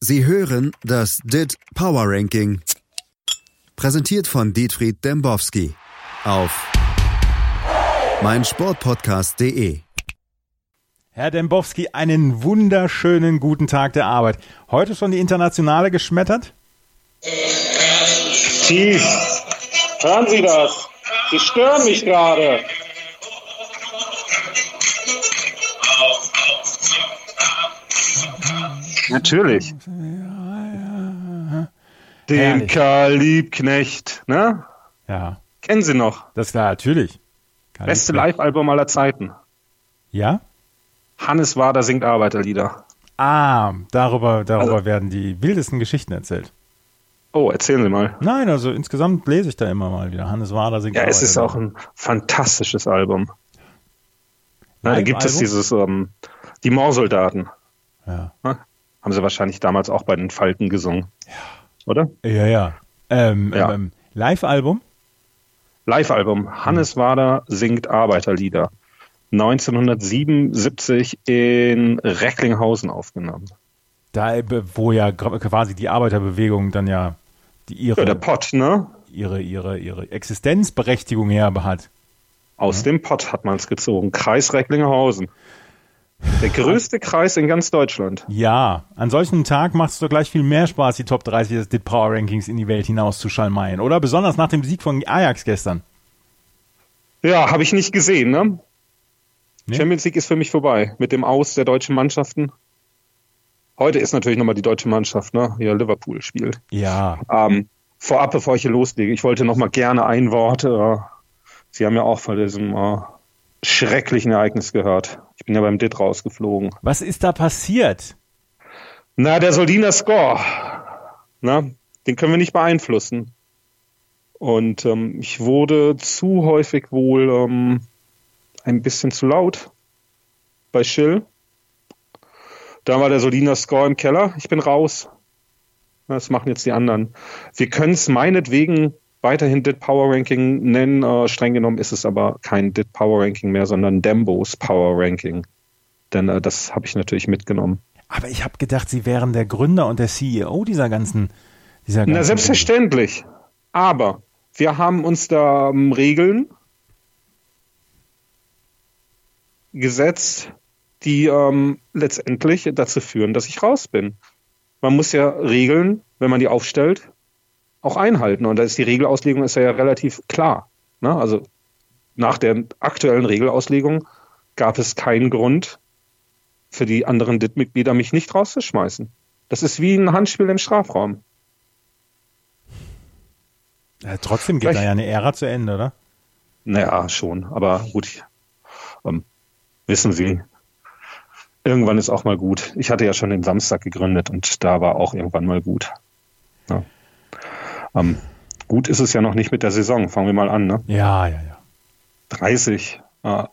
Sie hören das DIT Power Ranking. Präsentiert von Dietfried Dembowski auf meinsportpodcast.de. Herr Dembowski, einen wunderschönen guten Tag der Arbeit. Heute schon die Internationale geschmettert? Tief. Hören Sie das? Sie stören mich gerade. Natürlich. Den Herrlich. Karl Liebknecht, ne? Ja, Kennen Sie noch? das ist klar, natürlich. Kann Beste Live-Album aller Zeiten. Ja? Hannes Wader singt Arbeiterlieder. Ah, darüber, darüber Also- werden die wildesten Geschichten erzählt. Oh, erzählen Sie mal. Nein, also insgesamt lese ich da immer mal wieder. Hannes Wader singt Ja, es ist auch ein fantastisches Album. Na, da gibt es dieses, ähm, die Moorsoldaten. Ja? Haben sie wahrscheinlich damals auch bei den Falken gesungen. Oder? ja. ja. Ähm, Ja. Ähm, Live-Album? Live-Album. Hannes Wader singt Arbeiterlieder. 1977 in Recklinghausen aufgenommen. Da, äh, wo ja quasi die Arbeiterbewegung dann ja die ihre, Ja, der Pott, ne? ihre, ihre, ihre Existenzberechtigung her hat. Aus dem Pott hat man es gezogen. Kreis Recklinghausen. Der größte Kreis in ganz Deutschland. Ja, an solchen Tag macht es doch gleich viel mehr Spaß, die Top 30 des DIT Power Rankings in die Welt hinaus zu schalmeien, oder? Besonders nach dem Sieg von Ajax gestern. Ja, habe ich nicht gesehen, ne? Nee? Champions League ist für mich vorbei. Mit dem Aus der deutschen Mannschaften. Heute ist natürlich nochmal die deutsche Mannschaft, ne? Hier Liverpool spielt. Ja, Ähm, vorab, bevor ich hier loslege, ich wollte noch mal gerne ein Wort. Äh, Sie haben ja auch von diesem äh, schrecklichen Ereignis gehört. Ich bin ja beim DIT rausgeflogen. was ist da passiert? Na, der Soldiner Score. Na, den können wir nicht beeinflussen. Und ähm, ich wurde zu häufig wohl ähm, ein bisschen zu laut bei Schill. Da war der Soliner Score im Keller. Ich bin raus. Das machen jetzt die anderen. Wir können es meinetwegen weiterhin DIT Power Ranking nennen. Äh, streng genommen ist es aber kein DIT Power Ranking mehr, sondern Dembos Power Ranking. Denn äh, das habe ich natürlich mitgenommen. Aber ich habe gedacht, Sie wären der Gründer und der CEO dieser ganzen, dieser ganzen Na, selbstverständlich. Aber wir haben uns da ähm, Regeln gesetzt, die ähm, letztendlich dazu führen, dass ich raus bin. Man muss ja Regeln, wenn man die aufstellt, auch einhalten. Und da ist die Regelauslegung ist ja relativ klar. Ne? Also nach der aktuellen Regelauslegung gab es keinen Grund für die anderen DIT-Mitglieder, mich nicht rauszuschmeißen. Das ist wie ein Handspiel im Strafraum. Ja, trotzdem geht Vielleicht- da ja eine Ära zu Ende, oder? Naja, schon. Aber gut, ähm, wissen Sie, irgendwann ist auch mal gut. Ich hatte ja schon den Samstag gegründet und da war auch irgendwann mal gut. Ja. Ähm, gut ist es ja noch nicht mit der Saison. Fangen wir mal an. Ne? Ja, ja, ja. 30. Äh,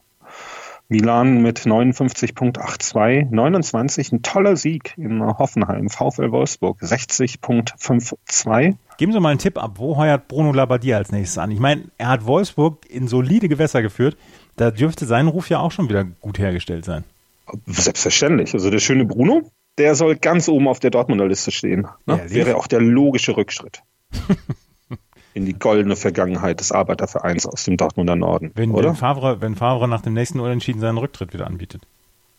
Milan mit 59.82, 29, ein toller Sieg in Hoffenheim, VfL Wolfsburg 60.52. Geben Sie mal einen Tipp ab, wo heuert Bruno Labbadia als nächstes an? Ich meine, er hat Wolfsburg in solide Gewässer geführt. Da dürfte sein Ruf ja auch schon wieder gut hergestellt sein. Selbstverständlich. Also der schöne Bruno, der soll ganz oben auf der Dortmunder Liste stehen. Ne? Wäre auch der logische Rückschritt in die goldene Vergangenheit des Arbeitervereins aus dem Dortmunder Norden, Wenn, oder? wenn, Favre, wenn Favre nach dem nächsten Unentschieden seinen Rücktritt wieder anbietet.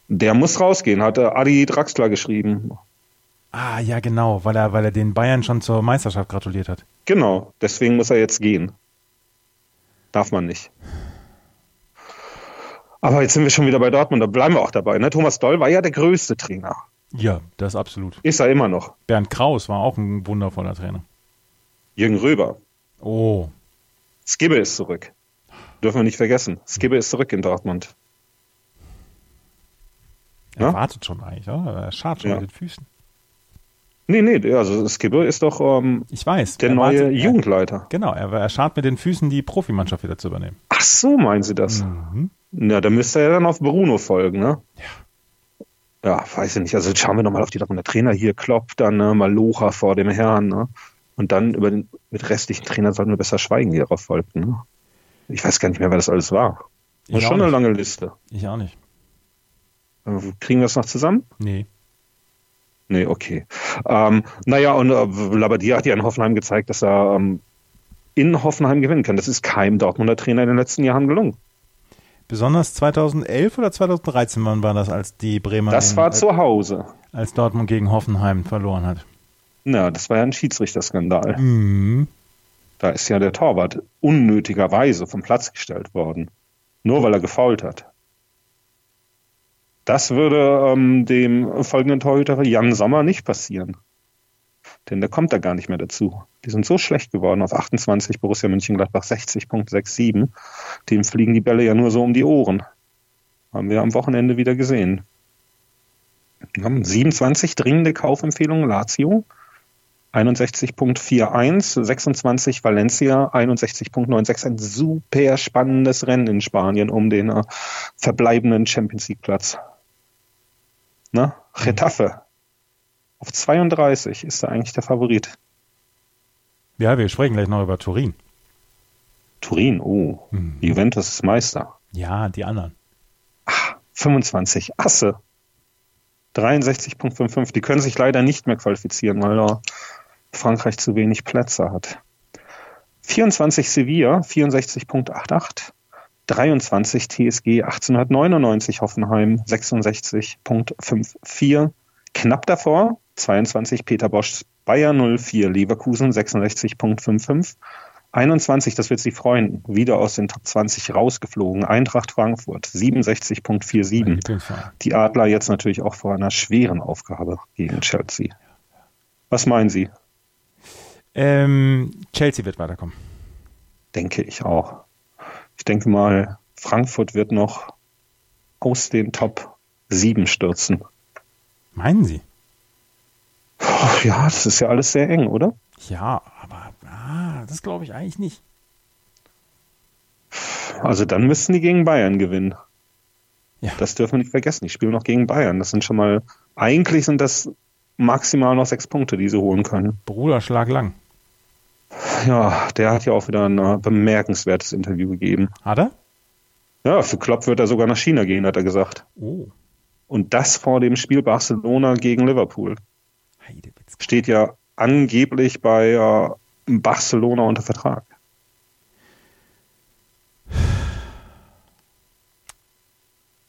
Der muss rausgehen, hat Adi Draxler geschrieben. Ah, ja, genau, weil er, weil er den Bayern schon zur Meisterschaft gratuliert hat. Genau, deswegen muss er jetzt gehen. Darf man nicht. Aber jetzt sind wir schon wieder bei Dortmund, da bleiben wir auch dabei. Ne? Thomas Doll war ja der größte Trainer. Ja, das absolut. Ist er immer noch. Bernd Kraus war auch ein wundervoller Trainer. Jürgen Röber. Oh, Skibbe ist zurück. Dürfen wir nicht vergessen. Skibbe ist zurück in Dortmund. er Ja? wartet schon eigentlich, oder? Er schart schon Ja. mit den Füßen. Nee, nee, also Skibbe ist doch ähm, Ich weiß. der er neue wartet- Jugendleiter. Er, genau, er, er schart mit den Füßen, die Profimannschaft wieder zu übernehmen. Ach so, meinen Sie das? Mhm. Na, da müsste er dann auf Bruno folgen, ne? Ja. Ja, weiß ich nicht. Also schauen wir nochmal auf die Dortmunder Trainer hier. Klopp, dann ne, Malocha vor dem Herrn, ne? Und dann über den mit restlichen Trainern sollten wir besser schweigen, die darauf folgten. Ne? Ich weiß gar nicht mehr, wer das alles war. Das ist schon eine lange Liste. Ich auch nicht. Äh, Kriegen wir das noch zusammen? Nee. Nee, okay. Ähm, naja, und äh, Labbadia hat ja in Hoffenheim gezeigt, dass er ähm, in Hoffenheim gewinnen kann. Das ist keinem Dortmunder Trainer in den letzten Jahren gelungen. Besonders 2011 oder 2013 wann war das, als die Bremer. Das den, war zu Hause. Als Dortmund gegen Hoffenheim verloren hat. Na, das war ja ein Schiedsrichterskandal. Mhm. Da ist ja der Torwart unnötigerweise vom Platz gestellt worden. Nur weil er gefault hat. Das würde ähm, dem folgenden Torhüter Jan Sommer nicht passieren. Denn der kommt da gar nicht mehr dazu. Die sind so schlecht geworden auf 28, Borussia Mönchengladbach 60.67. Dem fliegen die Bälle ja nur so um die Ohren. Haben wir am Wochenende wieder gesehen. 27 dringende Kaufempfehlungen Lazio, 61.41, 26 Valencia, 61.96. Ein super spannendes Rennen in Spanien um den äh, verbleibenden Champions League Platz. Ne? Getafe. Auf 32 ist er eigentlich der Favorit. Ja, wir sprechen gleich noch über Turin. Turin, oh. Mhm. Juventus ist Meister. Ja, die anderen. Ach, 25 Asse. 63.55. Die können sich leider nicht mehr qualifizieren, weil da Frankreich zu wenig Plätze hat. 24 Sevilla, 64.88. 23 TSG 1899 Hoffenheim 66.54. Knapp davor 22 Peter Bosch Bayer 04 Leverkusen 66.55. 21, das wird Sie freuen, wieder aus den Top 20 rausgeflogen. Eintracht Frankfurt 67.47. Die Adler jetzt natürlich auch vor einer schweren Aufgabe gegen Chelsea. Was meinen Sie? Ähm, Chelsea wird weiterkommen. Denke ich auch. Ich denke mal, Frankfurt wird noch aus den Top 7 stürzen. Meinen Sie? Ja, das ist ja alles sehr eng, oder? Ja, aber ah, das glaube ich eigentlich nicht. Also dann müssten die gegen Bayern gewinnen. Ja. Das dürfen wir nicht vergessen. Die spielen noch gegen Bayern. Das sind schon mal, eigentlich sind das maximal noch sechs Punkte, die sie holen können. Bruder, schlag lang. Ja, der hat ja auch wieder ein äh, bemerkenswertes Interview gegeben. Hat er? Ja, für Klopp wird er sogar nach China gehen, hat er gesagt. Oh. Und das vor dem Spiel Barcelona gegen Liverpool. Steht ja angeblich bei äh, Barcelona unter Vertrag.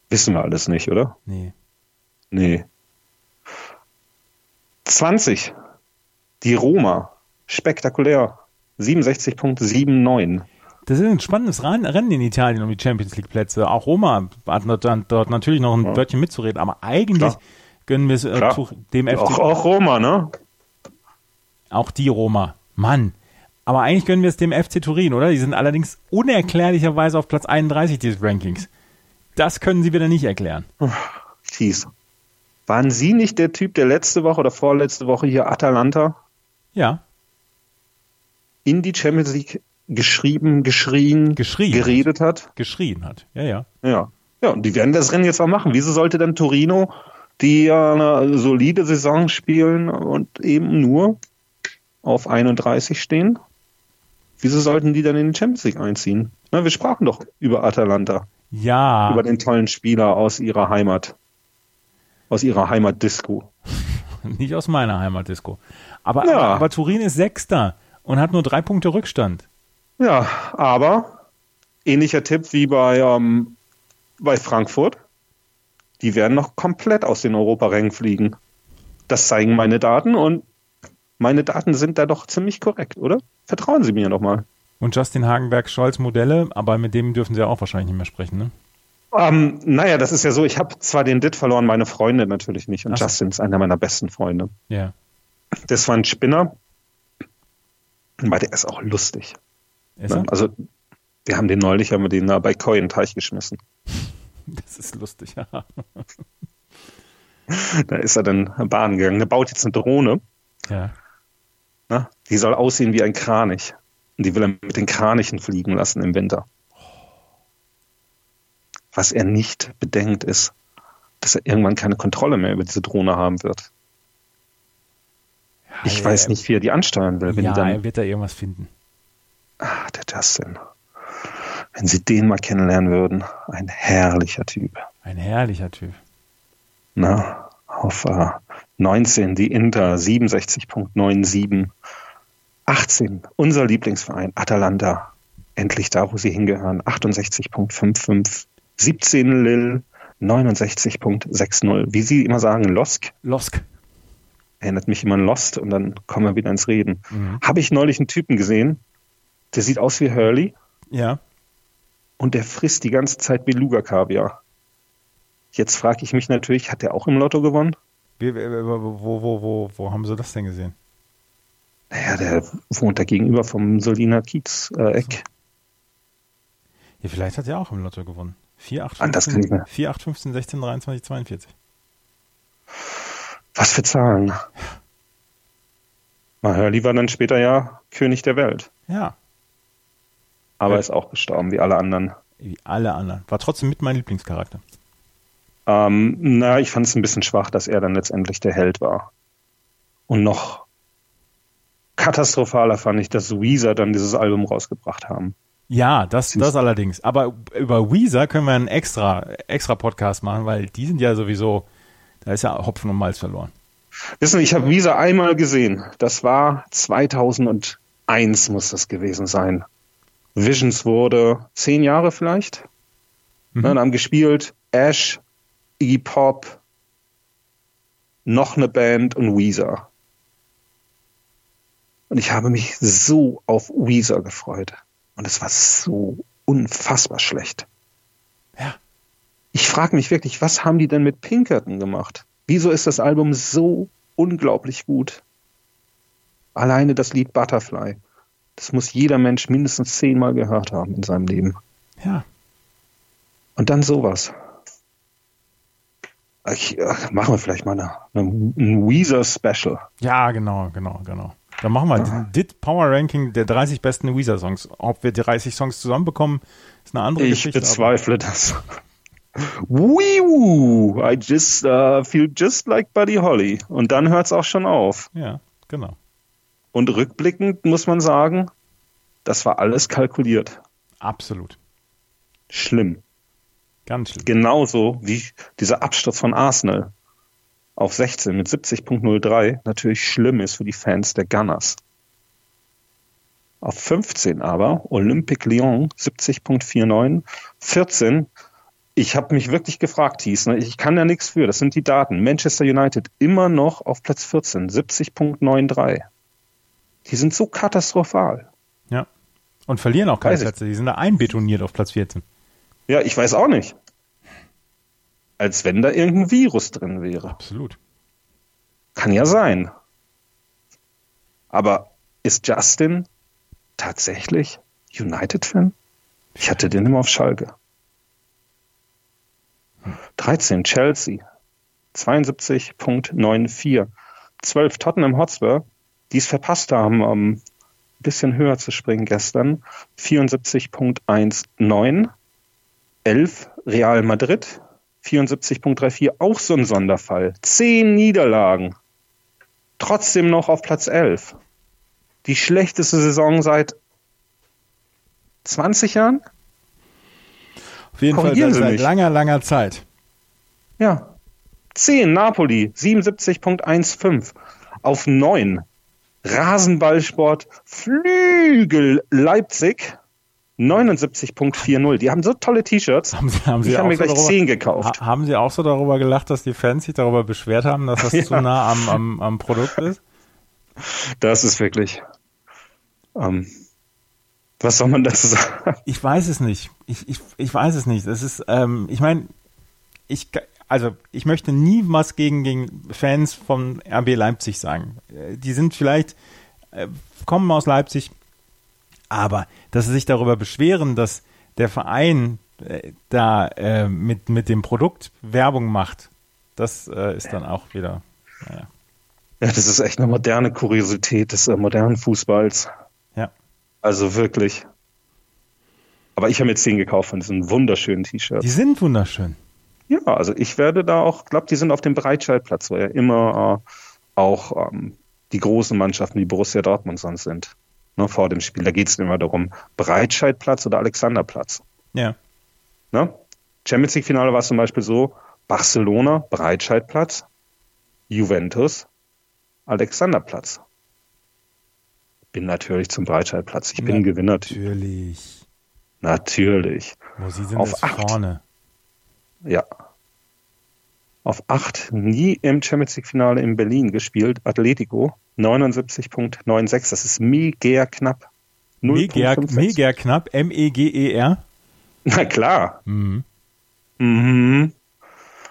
Wissen wir alles nicht, oder? Nee. Nee. 20. Die Roma. Spektakulär. 67.79. Das ist ein spannendes Rennen in Italien um die Champions League Plätze. Auch Roma hat dort natürlich noch ein ja. Wörtchen mitzureden, aber eigentlich Klar. gönnen wir es äh, dem FC. Auch, auch Roma, ne? Auch die Roma. Mann. Aber eigentlich gönnen wir es dem FC Turin, oder? Die sind allerdings unerklärlicherweise auf Platz 31 dieses Rankings. Das können Sie wieder nicht erklären. Fies. Waren Sie nicht der Typ, der letzte Woche oder vorletzte Woche hier Atalanta? Ja. In die Champions League geschrieben, geschrien, geschrien geredet hat. Geschrien hat, ja, ja. Ja. Ja, und die werden das Rennen jetzt auch machen. Wieso sollte dann Torino, die ja eine solide Saison spielen und eben nur auf 31 stehen, wieso sollten die dann in die Champions League einziehen? Na, wir sprachen doch über Atalanta. Ja. Über den tollen Spieler aus ihrer Heimat. Aus ihrer Heimatdisco. Nicht aus meiner Heimatdisco. Aber, ja. aber, aber Turin ist Sechster und hat nur drei Punkte Rückstand. Ja, aber ähnlicher Tipp wie bei, ähm, bei Frankfurt. Die werden noch komplett aus den Europarängen fliegen. Das zeigen meine Daten und meine Daten sind da doch ziemlich korrekt, oder? Vertrauen Sie mir nochmal. Und Justin Hagenberg Scholz Modelle, aber mit dem dürfen Sie auch wahrscheinlich nicht mehr sprechen, ne? Ähm, naja, das ist ja so, ich habe zwar den Dit verloren, meine Freunde natürlich nicht. Und Ach. Justin ist einer meiner besten Freunde. Ja. Das war ein Spinner, weil der ist auch lustig. Ist er? Also, wir haben den neulich, haben wir den bei Koi in den Teich geschmissen. Das ist lustig, ja. da ist er dann Bahn gegangen. Der baut jetzt eine Drohne. Ja. Na, die soll aussehen wie ein Kranich. Und die will er mit den Kranichen fliegen lassen im Winter. Was er nicht bedenkt ist, dass er irgendwann keine Kontrolle mehr über diese Drohne haben wird. Ja, ich weiß nicht, wie er die ansteuern will. Wenn ja, dann, er wird da irgendwas finden. Ah, der Justin. Wenn Sie den mal kennenlernen würden, ein herrlicher Typ. Ein herrlicher Typ. Na, auf uh, 19 die Inter 67.97. 18 unser Lieblingsverein Atalanta. Endlich da, wo sie hingehören. 68.55. 17 Lille 69.60. Wie Sie immer sagen, Losk. Losk. Erinnert mich immer an Lost und dann kommen wir wieder ins Reden. Mhm. Habe ich neulich einen Typen gesehen, der sieht aus wie Hurley. Ja. Und der frisst die ganze Zeit Beluga-Kaviar. Jetzt frage ich mich natürlich, hat der auch im Lotto gewonnen? Wo, wo, wo, wo, haben Sie das denn gesehen? Naja, der wohnt da gegenüber vom Soliner Kiez-Eck. Äh, ja, vielleicht hat er auch im Lotto gewonnen. 4, 8, 15, 4, 8, 15 16, 23, 42. Was für Zahlen. Hurley war dann später ja König der Welt. Ja. Aber ja. ist auch gestorben, wie alle anderen. Wie alle anderen. War trotzdem mit mein Lieblingscharakter. Ähm, na, ich fand es ein bisschen schwach, dass er dann letztendlich der Held war. Und noch katastrophaler fand ich, dass Weezer dann dieses Album rausgebracht haben. Ja, das, das allerdings. Aber über Weezer können wir einen extra, extra Podcast machen, weil die sind ja sowieso, da ist ja Hopfen und Malz verloren. Wissen Sie, ich habe Weezer einmal gesehen. Das war 2001 muss das gewesen sein. Visions wurde zehn Jahre vielleicht. Mhm. Dann haben gespielt Ash, Iggy Pop, noch eine Band und Weezer. Und ich habe mich so auf Weezer gefreut. Und es war so unfassbar schlecht. Ich frage mich wirklich, was haben die denn mit Pinkerton gemacht? Wieso ist das Album so unglaublich gut? Alleine das Lied Butterfly. Das muss jeder Mensch mindestens zehnmal gehört haben in seinem Leben. Ja. Und dann sowas. Ich, ach, machen wir vielleicht mal eine, eine, ein Weezer-Special. Ja, genau, genau, genau. Dann machen wir ah. DIT Power Ranking der 30 besten Weezer-Songs. Ob wir 30 Songs zusammenbekommen, ist eine andere ich Geschichte. Ich bezweifle das. Wee I just uh, feel just like Buddy Holly. Und dann hört es auch schon auf. Ja, genau. Und rückblickend muss man sagen, das war alles kalkuliert. Absolut. Schlimm. Ganz schlimm. Genauso wie dieser Absturz von Arsenal auf 16 mit 70.03 natürlich schlimm ist für die Fans der Gunners. Auf 15 aber Olympique Lyon 70.49, 14 ich habe mich wirklich gefragt, Thies, ne? ich kann ja nichts für, das sind die Daten. Manchester United immer noch auf Platz 14, 70.93. Die sind so katastrophal. Ja. Und verlieren auch keine Plätze, die sind da einbetoniert auf Platz 14. Ja, ich weiß auch nicht als wenn da irgendein Virus drin wäre. Absolut. Kann ja sein. Aber ist Justin tatsächlich United-Fan? Ich hatte den immer auf Schalke. 13 Chelsea, 72.94. 12 Tottenham Hotspur, die es verpasst haben, um ein bisschen höher zu springen gestern. 74.19. 11 Real Madrid, 74.34, auch so ein Sonderfall. Zehn Niederlagen. Trotzdem noch auf Platz 11. Die schlechteste Saison seit 20 Jahren? Auf jeden Fall seit langer, langer Zeit. Ja. 10 Napoli, 77.15. Auf 9 Rasenballsport Flügel Leipzig 79.40. Die haben so tolle T-Shirts. Haben Sie, haben Sie ich habe mir so gleich darüber, 10 gekauft. Ha, haben Sie auch so darüber gelacht, dass die Fans sich darüber beschwert haben, dass das ja. zu nah am, am, am Produkt ist? Das ist wirklich. Ähm, was soll man dazu sagen? Ich weiß es nicht. Ich, ich, ich weiß es nicht. Es ist, ähm, ich meine, ich, also ich möchte nie was gegen, gegen Fans von RB Leipzig sagen. Äh, die sind vielleicht, äh, kommen aus Leipzig, aber dass sie sich darüber beschweren, dass der Verein äh, da äh, mit, mit dem Produkt Werbung macht, das äh, ist dann auch wieder, naja. Ja, das ist echt eine moderne Kuriosität des äh, modernen Fußballs. Ja. Also wirklich. Aber ich habe mir zehn gekauft von diesen wunderschönen T-Shirts. Die sind wunderschön. Ja, also ich werde da auch, glaube die sind auf dem Breitscheidplatz, wo ja immer äh, auch ähm, die großen Mannschaften wie Borussia Dortmund sonst sind ne, vor dem Spiel. Da geht es immer darum, Breitscheidplatz oder Alexanderplatz. Ja. Ne? Champions League-Finale war es zum Beispiel so, Barcelona, Breitscheidplatz, Juventus, Alexanderplatz. Bin natürlich zum Breitscheidplatz. Ich bin Gewinner. Natürlich. Natürlich. Wo sie sind Auf acht. vorne ja, auf 8 nie im Champions League-Finale in Berlin gespielt, Atletico, 79.96. Das ist mega knapp. Mega, mega knapp, M-E-G-E-R. Na klar. Mhm. Mhm.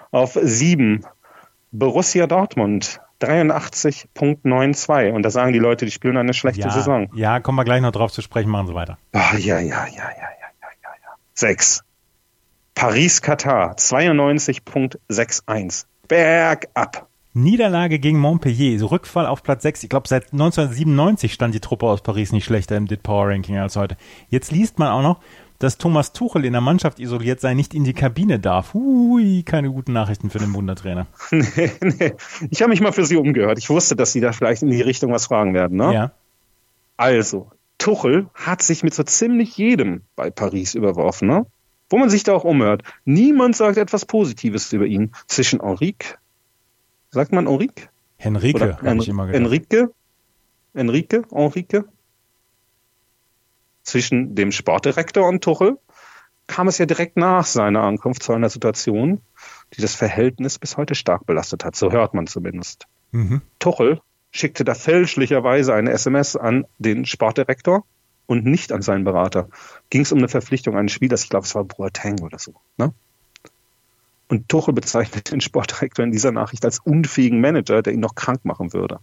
Auf 7 Borussia Dortmund, 83.92. Und da sagen die Leute, die spielen eine schlechte ja, Saison. Ja, kommen wir gleich noch drauf zu sprechen, machen Sie weiter. Oh, ja, ja, ja, ja, ja, ja, ja. 6. Paris-Katar 92.61. Bergab. Niederlage gegen Montpellier, Rückfall auf Platz 6. Ich glaube, seit 1997 stand die Truppe aus Paris nicht schlechter im DIT Power Ranking als heute. Jetzt liest man auch noch, dass Thomas Tuchel in der Mannschaft isoliert sei, nicht in die Kabine darf. Hui, keine guten Nachrichten für den Wundertrainer. nee, nee. Ich habe mich mal für Sie umgehört. Ich wusste, dass Sie da vielleicht in die Richtung was fragen werden. Ne? Ja. Also, Tuchel hat sich mit so ziemlich jedem bei Paris überworfen, ne? Wo man sich da auch umhört. Niemand sagt etwas Positives über ihn. Zwischen Enrique, sagt man Enrique? Henrike, habe ich immer gedacht. Enrique? Enrique? Enrique? Zwischen dem Sportdirektor und Tuchel kam es ja direkt nach seiner Ankunft zu einer Situation, die das Verhältnis bis heute stark belastet hat. So hört man zumindest. Mhm. Tuchel schickte da fälschlicherweise eine SMS an den Sportdirektor und nicht an seinen Berater. Ging es um eine Verpflichtung eines Spielers, ich glaube, es war Boateng oder so. Ne? Und Tuchel bezeichnet den Sportdirektor in dieser Nachricht als unfähigen Manager, der ihn noch krank machen würde.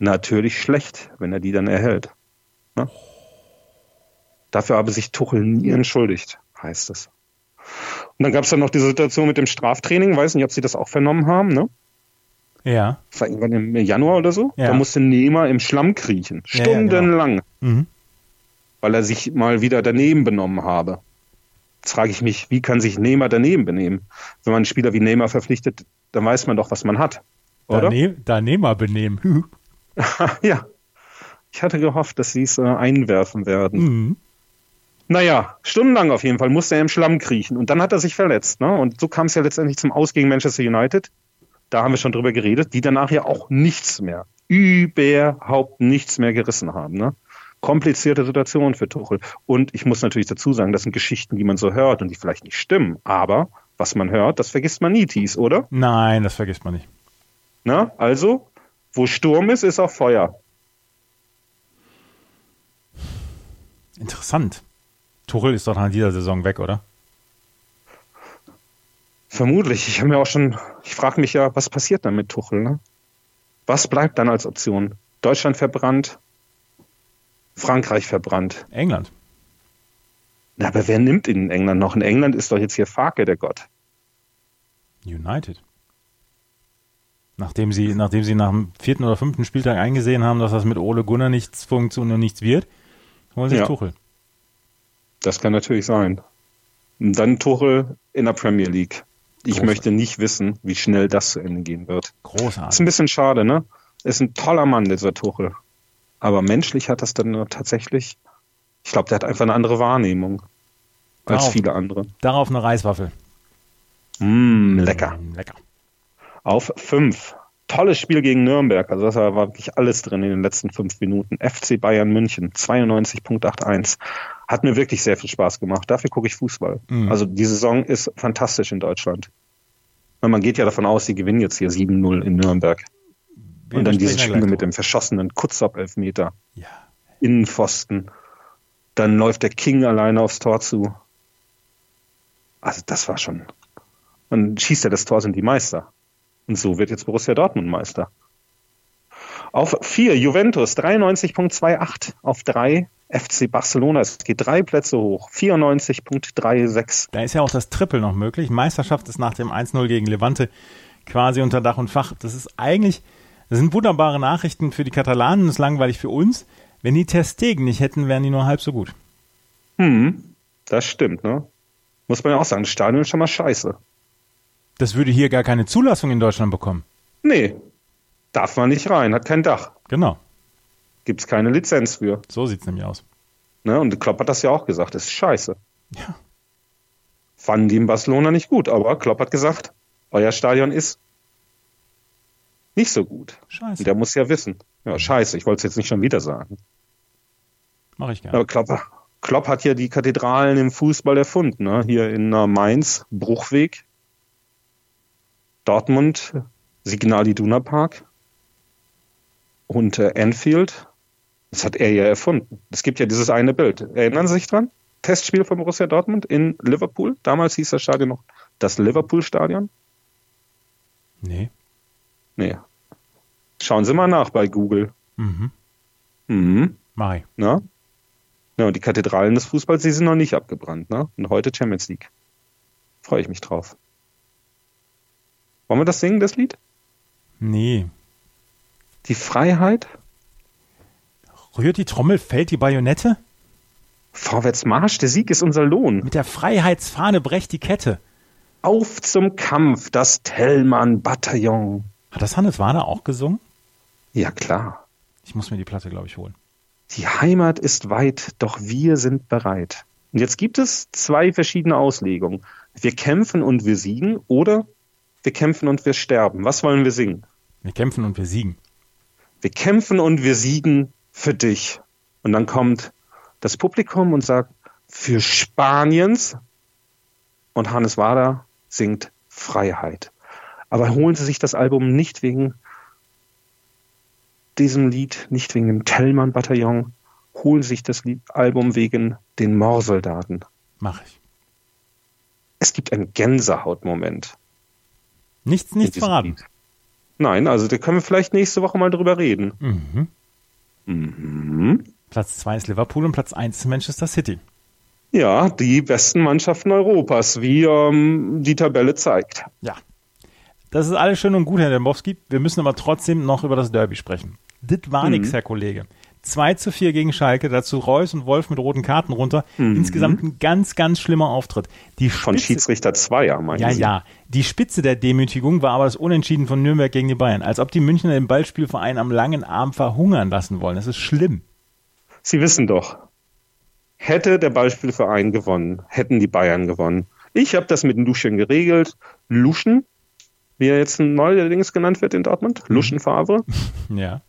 Natürlich schlecht, wenn er die dann erhält. Ne? Dafür habe sich Tuchel nie entschuldigt, heißt es. Und dann gab es dann noch die Situation mit dem Straftraining, weiß nicht, ob Sie das auch vernommen haben, ne? Ja. Das war irgendwann im Januar oder so. Ja. Da musste Neymar im Schlamm kriechen. Genau. Stundenlang, Mhm. weil er sich mal wieder daneben benommen habe. Jetzt frage ich mich, wie kann sich Neymar daneben benehmen? Wenn man einen Spieler wie Neymar verpflichtet, dann weiß man doch, was man hat. Oder? Dane Danehmer benehmen. Ja. Ich hatte gehofft, dass sie es äh, einwerfen werden. Mhm. Naja, stundenlang auf jeden Fall musste er im Schlamm kriechen. Und dann hat er sich verletzt. Ne? Und so kam es ja letztendlich zum Aus gegen Manchester United. Da haben wir schon drüber geredet, die danach ja auch nichts mehr, überhaupt nichts mehr gerissen haben. Ne? Komplizierte Situation für Tuchel. Und ich muss natürlich dazu sagen, das sind Geschichten, die man so hört und die vielleicht nicht stimmen. Aber was man hört, das vergisst man nie, Thies, oder? Nein, das vergisst man nicht. Na, also, wo Sturm ist, ist auch Feuer. Interessant. Tuchel ist doch nach dieser Saison weg, oder? Vermutlich. Ich habe mir auch schon, ich frage mich ja, was passiert dann mit Tuchel? Ne? Was bleibt dann als Option? Deutschland verbrannt, Frankreich verbrannt. England. Na, aber wer nimmt ihn in England noch? In England ist doch jetzt hier Farke, der Gott. United. Nachdem sie, nachdem sie nach dem vierten oder fünften Spieltag eingesehen haben, dass das mit Ole Gunnar nichts funktioniert und nichts wird, holen sich Ja. Tuchel. Das kann natürlich sein. Und dann Tuchel in der Premier League. Ich Großartig. möchte nicht wissen, wie schnell das zu Ende gehen wird. Ist Großartig. ein bisschen schade, ne? Ist ein toller Mann, dieser Tuchel. Aber menschlich hat das dann tatsächlich, ich glaube, der hat einfach eine andere Wahrnehmung als Darauf- viele andere. Darauf eine Reiswaffel. Mm, lecker. Lecker. Auf fünf. Tolles Spiel gegen Nürnberg. Also das war wirklich alles drin in den letzten fünf Minuten. FC Bayern München 92.81. Hat mir wirklich sehr viel Spaß gemacht. Dafür gucke ich Fußball. Mhm. Also die Saison ist fantastisch in Deutschland. Man geht ja davon aus, sie gewinnen jetzt hier 7-0 in Nürnberg. Wir Und dann dieses Spiel mit dem verschossenen Kutzop-Elfmeter. Ja. Innenpfosten. Dann läuft der King alleine aufs Tor zu. Also das war schon. Dann schießt er das Tor, sind die Meister. Und so wird jetzt Borussia Dortmund Meister. Auf vier Juventus 93.28. Auf drei FC Barcelona. Es geht drei Plätze hoch. 94.36. Da ist ja auch das Triple noch möglich. Meisterschaft ist nach dem 1-0 gegen Levante quasi unter Dach und Fach. Das ist eigentlich, das sind wunderbare Nachrichten für die Katalanen, das ist langweilig für uns. Wenn die Testegen nicht hätten, wären die nur halb so gut. Hm, das stimmt, ne? Muss man ja auch sagen, das Stadion ist schon mal scheiße. Das würde hier gar keine Zulassung in Deutschland bekommen. Nee, darf man nicht rein, hat kein Dach. Genau, Gibt's keine Lizenz für. so sieht's nämlich aus. Ne? Und Klopp hat das ja auch gesagt, das ist scheiße. Ja. Fanden die in Barcelona nicht gut, aber Klopp hat gesagt, euer Stadion ist nicht so gut. Scheiße. Und der muss ja wissen. Ja, scheiße, ich wollte es jetzt nicht schon wieder sagen. Mache ich gerne. Aber Klopp, Klopp hat ja die Kathedralen im Fußball erfunden. Ne? Hier in Mainz, Bruchweg, Dortmund, Signal Iduna Park und äh, Anfield. Das hat er ja erfunden. Es gibt ja dieses eine Bild. Erinnern Sie sich dran? Testspiel von Borussia Dortmund in Liverpool. Damals hieß das Stadion noch das Liverpool-Stadion. Nee. Nee. Schauen Sie mal nach bei Google. Mhm. Mhm. Ich. Na? Ja, und die Kathedralen des Fußballs, die sind noch nicht abgebrannt, ne? Und heute Champions League. Freue ich mich drauf. Wollen wir das singen, das Lied? Nee. Die Freiheit? Rührt die Trommel, fällt die Bajonette? Vorwärts Marsch, der Sieg ist unser Lohn. Mit der Freiheitsfahne brecht die Kette. Auf zum Kampf, das Tellmann-Bataillon. Hat das Hannes Warner auch gesungen? Ja, klar. Ich muss mir die Platte, glaube ich, holen. Die Heimat ist weit, doch wir sind bereit. Und jetzt gibt es zwei verschiedene Auslegungen. Wir kämpfen und wir siegen oder wir kämpfen und wir sterben. Was wollen wir singen? Wir kämpfen und wir siegen. Wir kämpfen und wir siegen für dich. Und dann kommt das Publikum und sagt, für Spaniens. Und Hannes Wader singt Freiheit. Aber holen Sie sich das Album nicht wegen diesem Lied, nicht wegen dem Tellmann-Bataillon, holen Sie sich das Lied, Album wegen den Moorsoldaten. Mach ich. Es gibt einen Gänsehautmoment. Nichts, nichts verraten. Lied. Nein, also da können wir vielleicht nächste Woche mal drüber reden. Mhm. Mhm. Platz 2 ist Liverpool und Platz 1 ist Manchester City. Ja, die besten Mannschaften Europas, wie ähm, die Tabelle zeigt. Ja. Das ist alles schön und gut, Herr Dembowski. Wir müssen aber trotzdem noch über das Derby sprechen. Dit war Mhm. nix, Herr Kollege. 2 zu 4 gegen Schalke, dazu Reus und Wolf mit roten Karten runter. Insgesamt ein ganz, ganz schlimmer Auftritt. Die Mhm. Von Spitze, Schiedsrichter Zweier, meinen ja, Sie? ja. Die Spitze der Demütigung war aber das Unentschieden von Nürnberg gegen die Bayern. Als ob die Münchner den Ballspielverein am langen Arm verhungern lassen wollen. Das ist schlimm. Sie wissen doch, hätte der Ballspielverein gewonnen, hätten die Bayern gewonnen. Ich habe das mit Luschen geregelt. Luschen, wie er jetzt neuerdings genannt wird in Dortmund, Luschen Favre, Ja.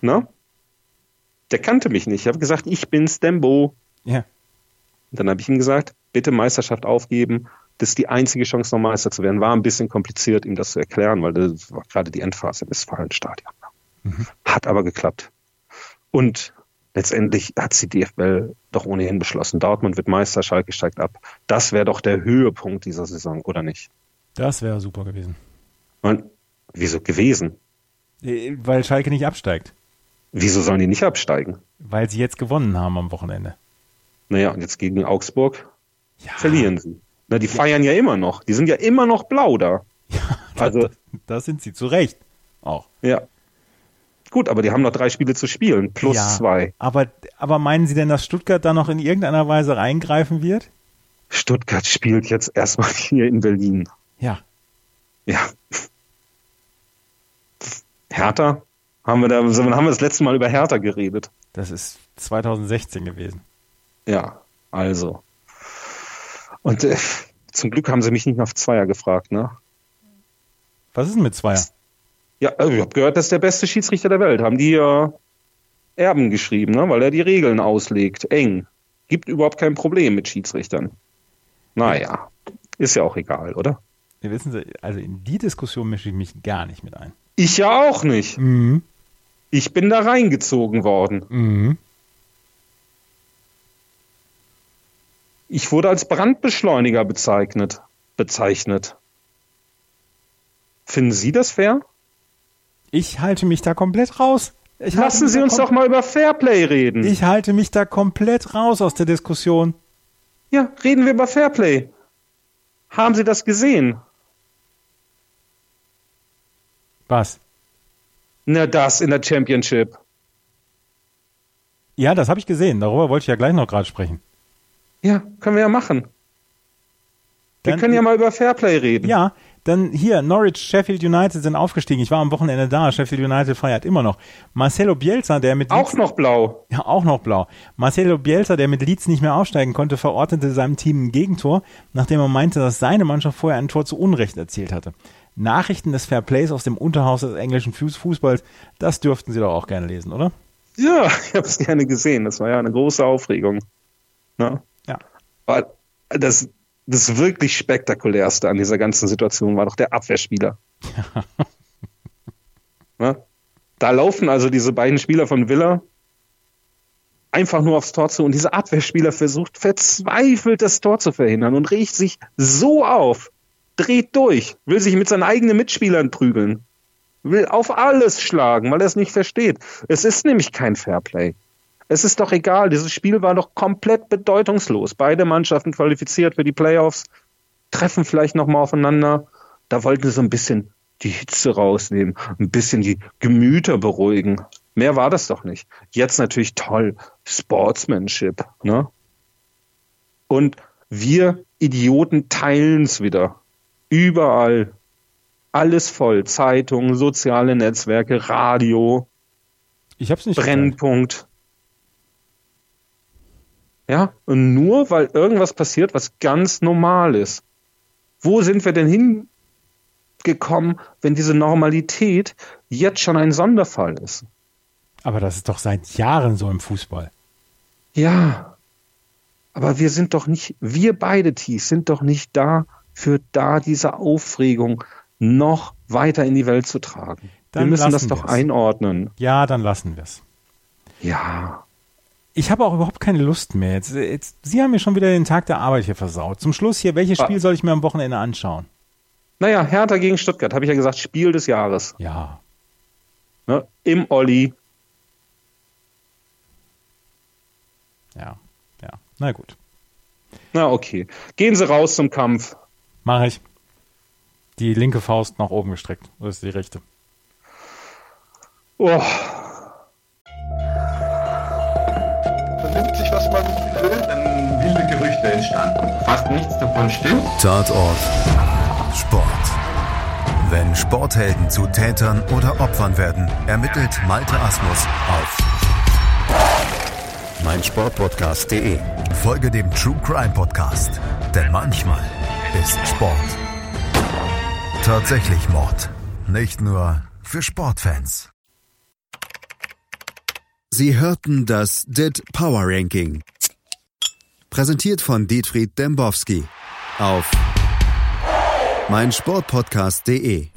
ne? Der kannte mich nicht. Ich habe gesagt, ich bin Stembo. Ja. Und dann habe ich ihm gesagt, bitte Meisterschaft aufgeben. Das ist die einzige Chance, noch Meister zu werden. War ein bisschen kompliziert, ihm das zu erklären, weil das war gerade die Endphase im Westfalenstadion. Hat aber geklappt. Und letztendlich hat die DFL doch ohnehin beschlossen. Dortmund wird Meister, Schalke steigt ab. Das wäre doch der Höhepunkt dieser Saison, oder nicht? Das wäre super gewesen. Und wieso gewesen? Äh, Weil Schalke nicht absteigt. Wieso sollen die nicht absteigen? Weil sie jetzt gewonnen haben am Wochenende. Naja, und jetzt gegen Augsburg Ja. verlieren sie. Na, die feiern ja immer noch. Die sind ja immer noch blau da. Also, Da, da sind sie zu Recht. Auch. ja. Gut, aber die haben noch drei Spiele zu spielen, plus ja, zwei. Aber, aber meinen Sie denn, dass Stuttgart da noch in irgendeiner Weise reingreifen wird? Stuttgart spielt jetzt erstmal hier in Berlin. Ja. Ja. Hertha? Haben wir da, wann haben wir das letzte Mal über Hertha geredet? Das ist 2016 gewesen. Ja, also. Und äh, zum Glück haben sie mich nicht nach Zweier gefragt, ne? Was ist denn mit Zweier? Ja, also ich habe gehört, das ist der beste Schiedsrichter der Welt. Haben die äh, Erben geschrieben, ne? weil er die Regeln auslegt. Eng. Gibt überhaupt kein Problem mit Schiedsrichtern. Naja, ist ja auch egal, oder? Ja, wissen Sie, also in die Diskussion mische ich mich gar nicht mit ein. Ich ja auch nicht. Mhm. Ich bin da reingezogen worden. Mhm. Ich wurde als Brandbeschleuniger bezeichnet. bezeichnet. Finden Sie das fair? Ich halte mich da komplett raus. Ich Lassen Sie uns doch mal über Fairplay reden. Ich halte mich da komplett raus aus der Diskussion. ja, reden wir über Fairplay. Haben Sie das gesehen? Was? Na, das in der Championship. Ja, das habe ich gesehen. Darüber wollte ich ja gleich noch gerade sprechen. Ja, können wir ja machen. Wir Dann- können ja mal über Fairplay reden. Ja, dann hier, Norwich, Sheffield United sind aufgestiegen. Ich war am Wochenende da. Sheffield United feiert immer noch. Marcelo Bielsa, der mit Auch noch blau. Ja, auch noch blau. Marcelo Bielsa, der mit Leeds nicht mehr aufsteigen konnte, verordnete seinem Team ein Gegentor, nachdem er meinte, dass seine Mannschaft vorher ein Tor zu Unrecht erzielt hatte. Nachrichten des Fairplays aus dem Unterhaus des englischen Fußballs, das dürften Sie doch auch gerne lesen, oder? Ja, ich habe es gerne gesehen. Das war ja eine große Aufregung. Ne? Ja. Aber das, das wirklich spektakulärste an dieser ganzen Situation war doch der Abwehrspieler. ne? Da laufen also diese beiden Spieler von Villa einfach nur aufs Tor zu und dieser Abwehrspieler versucht verzweifelt das Tor zu verhindern und riecht sich so auf, dreht durch, will sich mit seinen eigenen Mitspielern prügeln, will auf alles schlagen, weil er es nicht versteht. Es ist nämlich kein Fairplay. Es ist doch egal, dieses Spiel war doch komplett bedeutungslos. Beide Mannschaften qualifiziert für die Playoffs, treffen vielleicht nochmal aufeinander. Da wollten sie so ein bisschen die Hitze rausnehmen, ein bisschen die Gemüter beruhigen. Mehr war das doch nicht. Jetzt natürlich toll. Sportsmanship, ne? Und wir Idioten teilen es wieder. Überall. Alles voll. Zeitungen, soziale Netzwerke, Radio. Ich hab's nicht Brennpunkt. Ja, und nur weil irgendwas passiert, was ganz normal ist. Wo sind wir denn hingekommen, wenn diese Normalität jetzt schon ein Sonderfall ist? Aber das ist doch seit Jahren so im Fußball. Ja. Aber wir sind doch nicht, wir beide Tees sind doch nicht da, für da diese Aufregung noch weiter in die Welt zu tragen. Dann wir müssen das doch wir's. einordnen. Ja, dann lassen wir es. Ja. Ich habe auch überhaupt keine Lust mehr. Jetzt, jetzt, Sie haben mir schon wieder den Tag der Arbeit hier versaut. Zum Schluss hier, welches. Spiel soll ich mir am Wochenende anschauen? Naja, Hertha gegen Stuttgart, habe ich ja gesagt, Spiel des Jahres. Ja. Ne? Im Olli. Ja, ja. Na gut. Na okay. Gehen Sie raus zum Kampf. Mache ich. Die linke Faust nach oben gestreckt. Oder ist die rechte? Oh, vernimmt sich, was man will, dann wilde Gerüchte entstanden. Fast nichts davon stimmt. Tatort Sport. Wenn Sporthelden zu Tätern oder Opfern werden, ermittelt Malte Asmus auf meinsportpodcast.de. Folge dem True Crime Podcast, denn manchmal ist Sport tatsächlich Mord. Nicht nur für Sportfans. Sie hörten das DIT Power Ranking. Präsentiert von Dietfried Dembowski auf meinsportpodcast.de.